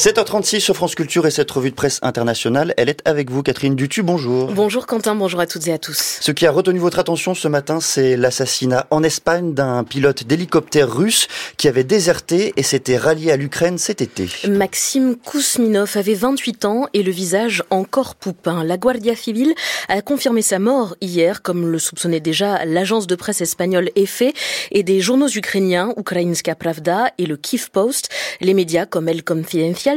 7h36 sur France Culture et cette revue de presse internationale, elle est avec vous, Catherine Dutu, bonjour. Bonjour Quentin, bonjour à toutes et à tous. Ce qui a retenu votre attention ce matin, c'est l'assassinat en Espagne d'un pilote d'hélicoptère russe qui avait déserté et s'était rallié à l'Ukraine cet été. Maxime Kousminov avait 28 ans et le visage encore poupin. La Guardia Civile a confirmé sa mort hier, comme le soupçonnait déjà l'agence de presse espagnole EFE et des journaux ukrainiens, Ukrainska Pravda et le Kiev Post. Les médias comme El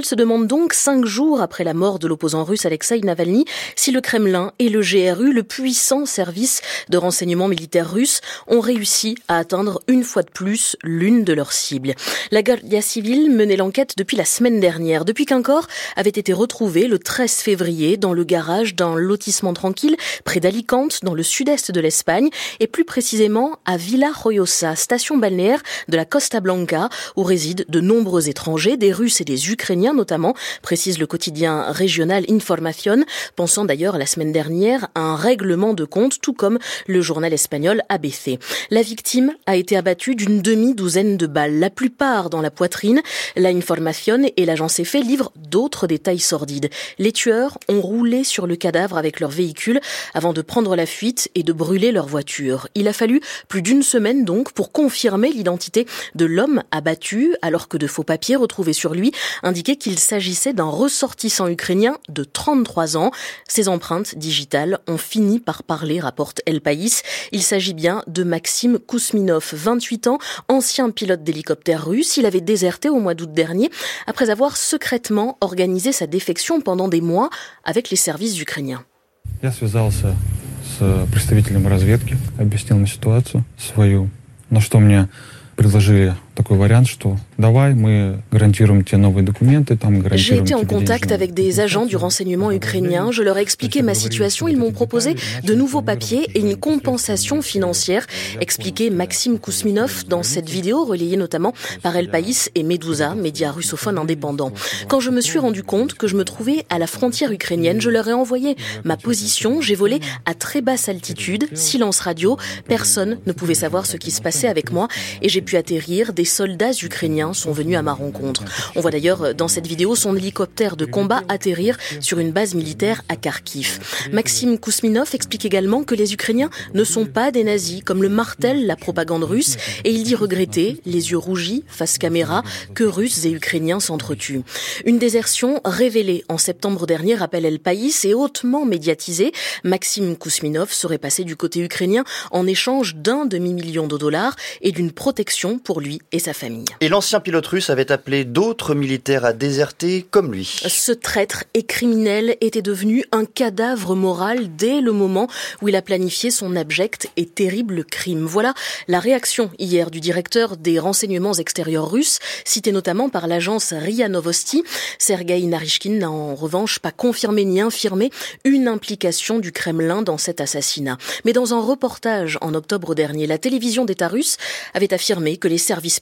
Se demande donc, cinq jours après la mort de l'opposant russe Alexei Navalny, si le Kremlin et le GRU, le puissant service de renseignement militaire russe, ont réussi à atteindre une fois de plus l'une de leurs cibles. La Guardia civile menait l'enquête depuis la semaine dernière, depuis qu'un corps avait été retrouvé le 13 février dans le garage d'un lotissement tranquille près d'Alicante, dans le sud-est de l'Espagne, et plus précisément à Villa Royosa, station balnéaire de la Costa Blanca, où résident de nombreux étrangers, des Russes et des Ukrainiens notamment, précise le quotidien régional Información, pensant d'ailleurs la semaine dernière à un règlement de compte, tout comme le journal espagnol ABC. La victime a été abattue d'une demi-douzaine de balles, la plupart dans la poitrine. La Información et l'agence EFE livrent d'autres détails sordides. Les tueurs ont roulé sur le cadavre avec leur véhicule avant de prendre la fuite et de brûler leur voiture. Il a fallu plus d'une semaine donc pour confirmer l'identité de l'homme abattu alors que de faux papiers retrouvés sur lui indiquaient qu'il s'agissait d'un ressortissant ukrainien de 33 ans. Ses empreintes digitales ont fini par parler, rapporte El País. Il s'agit bien de Maxime Kousminov, 28 ans, ancien pilote d'hélicoptère russe. Il avait déserté au mois d'août dernier après avoir secrètement organisé sa défection pendant des mois avec les services ukrainiens. Я связался с представителем разведки, объяснил мне ситуацию свою, на что мне предложили такой вариант, что J'ai été en contact avec des agents du renseignement ukrainien. Je leur ai expliqué ma situation. Ils m'ont proposé de nouveaux papiers et une compensation financière, expliquait Maxime Kousminov dans cette vidéo relayée notamment par El País et Medusa, médias russophones indépendants. Quand je me suis rendu compte que je me trouvais à la frontière ukrainienne, je leur ai envoyé ma position. J'ai volé à très basse altitude, silence radio. Personne ne pouvait savoir ce qui se passait avec moi et j'ai pu atterrir. Des soldats ukrainiens sont venus à ma rencontre. On voit d'ailleurs dans cette vidéo son hélicoptère de combat atterrir sur une base militaire à Kharkiv. Maxime Kousminov explique également que les Ukrainiens ne sont pas des nazis, comme le martèle la propagande russe, et il dit regretter, les yeux rougis, face caméra, que Russes et Ukrainiens s'entretuent. Une désertion révélée en septembre dernier, rappelle El País, et hautement médiatisée. Maxime Kousminov serait passé du côté ukrainien en échange d'un demi-million de dollars et d'une protection pour lui et sa famille. Et l'ancien pilote russe avait appelé d'autres militaires à déserter comme lui. Ce traître et criminel était devenu un cadavre moral dès le moment où il a planifié son abject et terrible crime. Voilà la réaction hier du directeur des renseignements extérieurs russes, cité notamment par l'agence RIA Novosti. Sergei Narishkin n'a en revanche pas confirmé ni infirmé une implication du Kremlin dans cet assassinat. Mais dans un reportage en octobre dernier, la télévision d'État russe avait affirmé que les services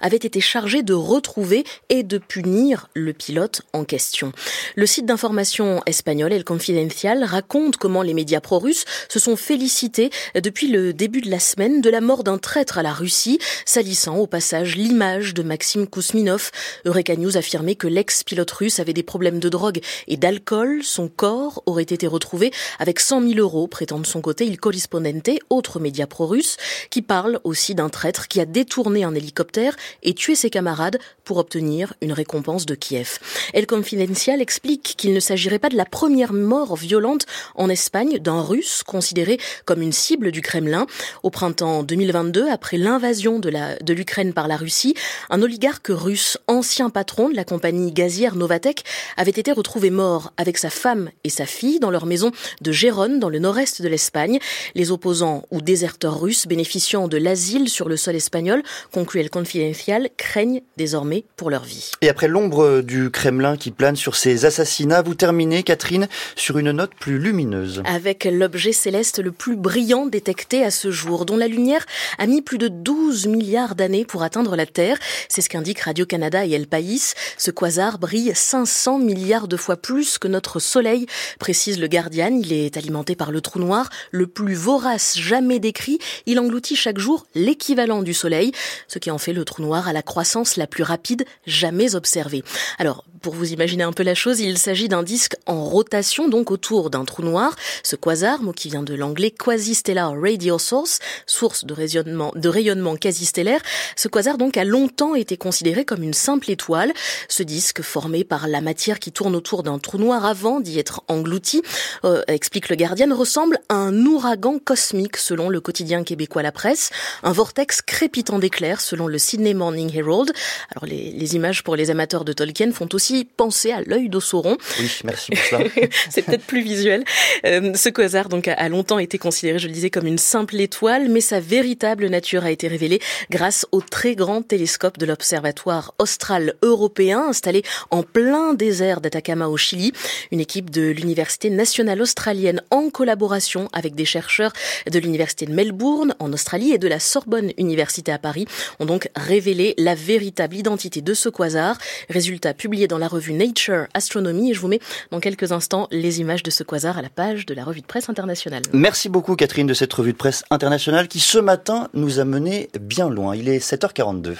avaient été été chargé de retrouver et de punir le pilote en question. Le site d'information espagnol El Confidencial raconte comment les médias pro-russes se sont félicités depuis le début de la semaine de la mort d'un traître à la Russie, salissant au passage l'image de Maxime Kousminov. Eureka News affirmait que l'ex-pilote russe avait des problèmes de drogue et d'alcool. Son corps aurait été retrouvé avec 100 000 euros, prétend de son côté Il Corrispondente, autre média pro-russe, qui parle aussi d'un traître qui a détourné un hélicoptère et tuer ses camarades pour obtenir une récompense de Kiev. El Confidencial explique qu'il ne s'agirait pas de la première mort violente en Espagne d'un Russe considéré comme une cible du Kremlin. Au printemps 2022, après l'invasion de l'Ukraine par la Russie, un oligarque russe, ancien patron de la compagnie gazière Novatek, avait été retrouvé mort avec sa femme et sa fille dans leur maison de Gérone, dans le nord-est de l'Espagne. Les opposants ou déserteurs russes bénéficiant de l'asile sur le sol espagnol, conclut El Confidencial, craignent désormais pour leur vie. Et après l'ombre du Kremlin qui plane sur ces assassinats, vous terminez, Catherine, sur une note plus lumineuse. Avec l'objet céleste le plus brillant détecté à ce jour, dont la lumière a mis plus de 12 milliards d'années pour atteindre la Terre. C'est ce qu'indique Radio-Canada et El País. Ce quasar brille 500 milliards de fois plus que notre Soleil, précise le Guardian. Il est alimenté par le trou noir, le plus vorace jamais décrit. Il engloutit chaque jour l'équivalent du Soleil, ce qui en fait le trou noir à la croissance la plus rapide jamais observée. Alors, pour vous imaginer un peu la chose, il s'agit d'un disque en rotation, donc autour d'un trou noir. Ce quasar, mot qui vient de l'anglais quasi-stellar radio source, source de rayonnement, de rayonnement quasi-stellaire. Ce quasar donc a longtemps été considéré comme une simple étoile. Ce disque formé par la matière qui tourne autour d'un trou noir avant d'y être englouti, euh, explique le Guardian, ressemble à un ouragan cosmique selon le quotidien québécois La Presse, un vortex crépitant d'éclairs selon le Sydney Morning Herald. Alors les, les images pour les amateurs de Tolkien font aussi penser à l'œil d'Osauron. Oui, merci pour ça. C'est peut-être plus visuel. Euh, ce quasar donc a longtemps été considéré, je le disais, comme une simple étoile, mais sa véritable nature a été révélée grâce au très grand télescope de l'Observatoire austral européen installé en plein désert d'Atacama au Chili. Une équipe de l'Université nationale australienne en collaboration avec des chercheurs de l'Université de Melbourne en Australie et de la Sorbonne Université à Paris ont donc révélé la véritable identité de ce quasar. Résultat publié dans la revue Nature Astronomy et je vous mets dans quelques instants les images de ce quasar à la page de la revue de presse internationale. Merci beaucoup Catherine de cette revue de presse internationale qui ce matin nous a mené bien loin. Il est 7h42.